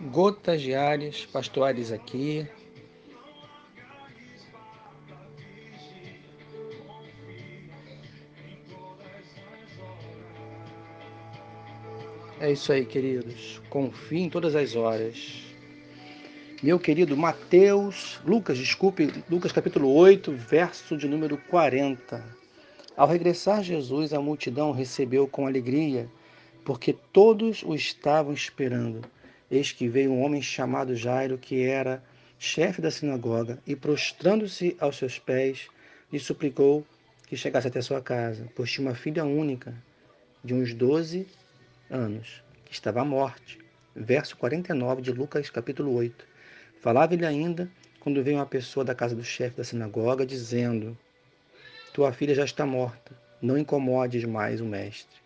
Gotas diárias, pastores aqui. É isso aí, queridos. Confie em todas as horas. Meu querido Mateus, Lucas, desculpe, Lucas capítulo 8, verso de número 40. Ao regressar Jesus, a multidão recebeu com alegria, porque todos o estavam esperando. Eis que veio um homem chamado Jairo, que era chefe da sinagoga, e prostrando-se aos seus pés, lhe suplicou que chegasse até sua casa, pois tinha uma filha única, de uns doze anos, que estava à morte. Verso 49 de Lucas, capítulo 8. Falava-lhe ainda quando veio uma pessoa da casa do chefe da sinagoga, dizendo: Tua filha já está morta, não incomodes mais o mestre.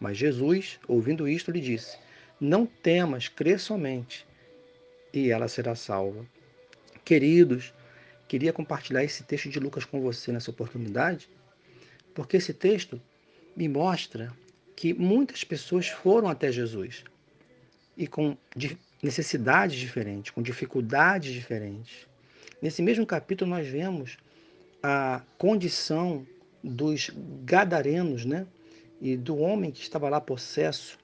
Mas Jesus, ouvindo isto, lhe disse: não temas, crê somente, e ela será salva. Queridos, queria compartilhar esse texto de Lucas com você nessa oportunidade, porque esse texto me mostra que muitas pessoas foram até Jesus e com necessidades diferentes, com dificuldades diferentes. Nesse mesmo capítulo nós vemos a condição dos gadarenos, né? E do homem que estava lá possesso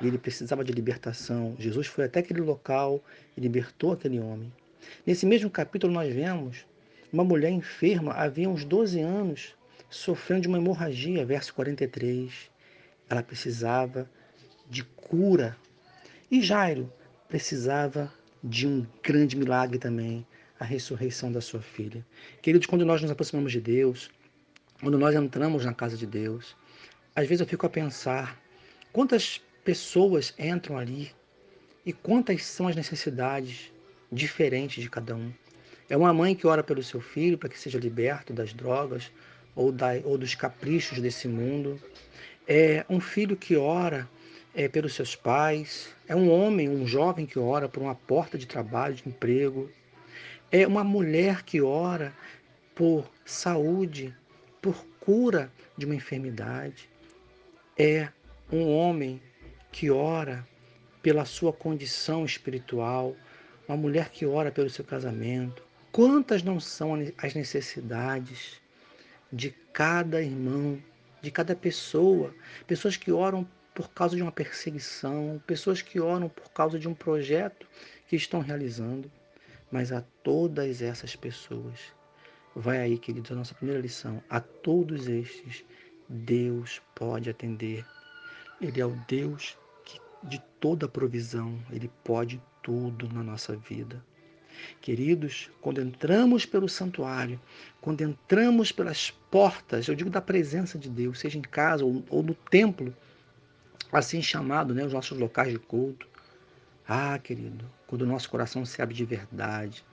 e ele precisava de libertação. Jesus foi até aquele local e libertou aquele homem. Nesse mesmo capítulo, nós vemos uma mulher enferma, havia uns 12 anos, sofrendo de uma hemorragia, verso 43. Ela precisava de cura. E Jairo precisava de um grande milagre também, a ressurreição da sua filha. Queridos, quando nós nos aproximamos de Deus, quando nós entramos na casa de Deus, às vezes eu fico a pensar quantas pessoas entram ali e quantas são as necessidades diferentes de cada um. É uma mãe que ora pelo seu filho para que seja liberto das drogas ou, da, ou dos caprichos desse mundo. É um filho que ora é, pelos seus pais. É um homem, um jovem que ora por uma porta de trabalho, de emprego. É uma mulher que ora por saúde, por cura de uma enfermidade. É um homem que ora pela sua condição espiritual, uma mulher que ora pelo seu casamento. Quantas não são as necessidades de cada irmão, de cada pessoa? Pessoas que oram por causa de uma perseguição, pessoas que oram por causa de um projeto que estão realizando. Mas a todas essas pessoas, vai aí, queridos, a nossa primeira lição: a todos estes, Deus pode atender. Ele é o Deus de toda provisão, Ele pode tudo na nossa vida. Queridos, quando entramos pelo santuário, quando entramos pelas portas, eu digo da presença de Deus, seja em casa ou, ou no templo, assim chamado, né, os nossos locais de culto. Ah, querido, quando o nosso coração se abre de verdade,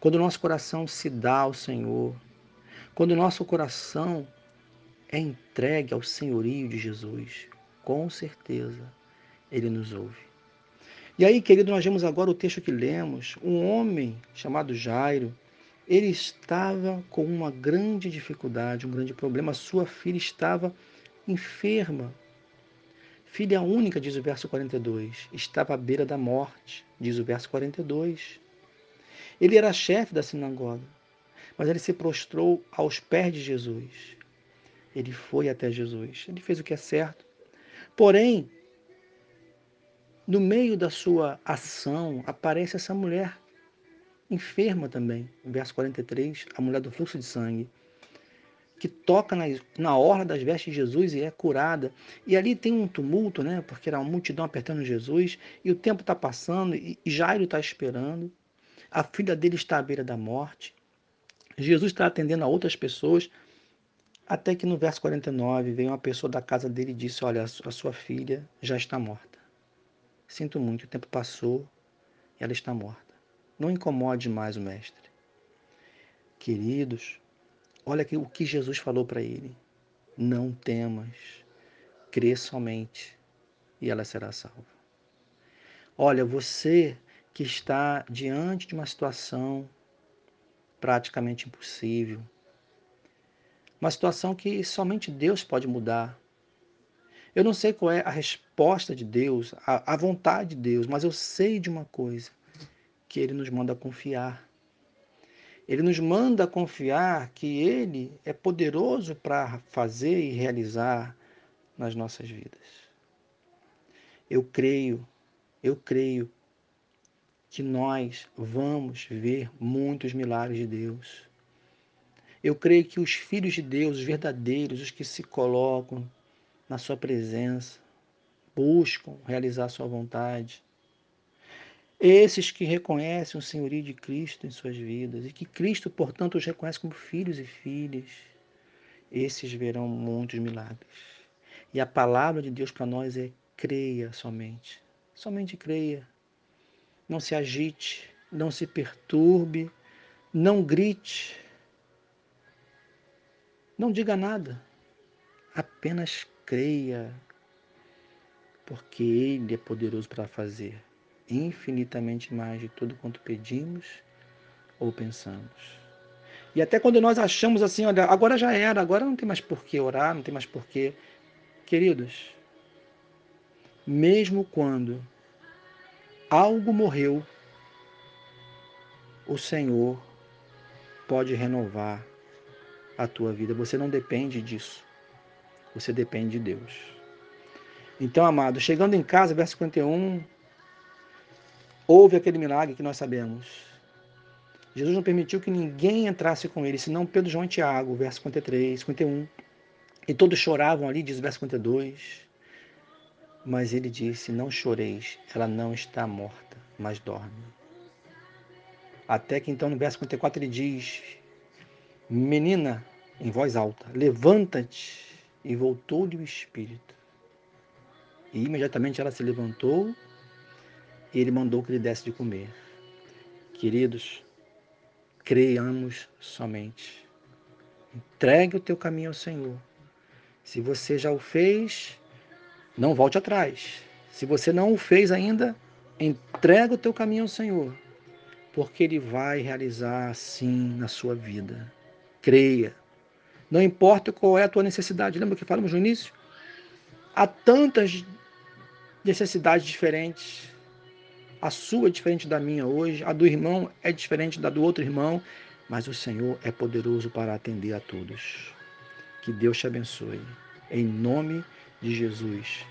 quando o nosso coração se dá ao Senhor, quando o nosso coração é entregue ao senhorio de Jesus, com certeza ele nos ouve. E aí, querido, nós vemos agora o texto que lemos. Um homem chamado Jairo, ele estava com uma grande dificuldade, um grande problema. Sua filha estava enferma. Filha única, diz o verso 42, estava à beira da morte, diz o verso 42. Ele era chefe da sinagoga, mas ele se prostrou aos pés de Jesus. Ele foi até Jesus, ele fez o que é certo. Porém, no meio da sua ação, aparece essa mulher enferma também, verso 43, a mulher do fluxo de sangue, que toca na, na orla das vestes de Jesus e é curada. E ali tem um tumulto, né? Porque era uma multidão apertando Jesus, e o tempo está passando, e Jairo está esperando. A filha dele está à beira da morte. Jesus está atendendo a outras pessoas, até que no verso 49 vem uma pessoa da casa dele e disse: Olha, a sua filha já está morta. Sinto muito, o tempo passou e ela está morta. Não incomode mais o mestre. Queridos, olha o que Jesus falou para ele. Não temas, crê somente e ela será salva. Olha, você que está diante de uma situação praticamente impossível, uma situação que somente Deus pode mudar. Eu não sei qual é a resposta de Deus, a, a vontade de Deus, mas eu sei de uma coisa, que Ele nos manda confiar. Ele nos manda confiar que Ele é poderoso para fazer e realizar nas nossas vidas. Eu creio, eu creio que nós vamos ver muitos milagres de Deus. Eu creio que os filhos de Deus, os verdadeiros, os que se colocam na Sua presença, buscam realizar a Sua vontade, esses que reconhecem o senhorio de Cristo em suas vidas e que Cristo, portanto, os reconhece como filhos e filhas, esses verão muitos milagres. E a palavra de Deus para nós é creia somente. Somente creia. Não se agite, não se perturbe, não grite, não diga nada. Apenas creia, porque Ele é poderoso para fazer infinitamente mais de tudo quanto pedimos ou pensamos. E até quando nós achamos assim, olha, agora já era, agora não tem mais por que orar, não tem mais por que. Queridos, mesmo quando algo morreu, o Senhor pode renovar a tua vida. Você não depende disso. Você depende de Deus. Então, amado, chegando em casa, verso 51, houve aquele milagre que nós sabemos. Jesus não permitiu que ninguém entrasse com ele, senão Pedro, João e Tiago, verso 53, 51. E todos choravam ali, diz o verso 52. Mas ele disse: Não choreis, ela não está morta, mas dorme. Até que então, no verso 54, ele diz: Menina, em voz alta, levanta-te. E voltou-lhe o espírito. E imediatamente ela se levantou e ele mandou que lhe desse de comer. Queridos, creiamos somente. Entregue o teu caminho ao Senhor. Se você já o fez, não volte atrás. Se você não o fez ainda, entrega o teu caminho ao Senhor, porque Ele vai realizar assim na sua vida. Creia. Não importa qual é a tua necessidade. Lembra que falamos no início? Há tantas necessidades diferentes. A sua é diferente da minha hoje, a do irmão é diferente da do outro irmão, mas o Senhor é poderoso para atender a todos. Que Deus te abençoe. Em nome de Jesus.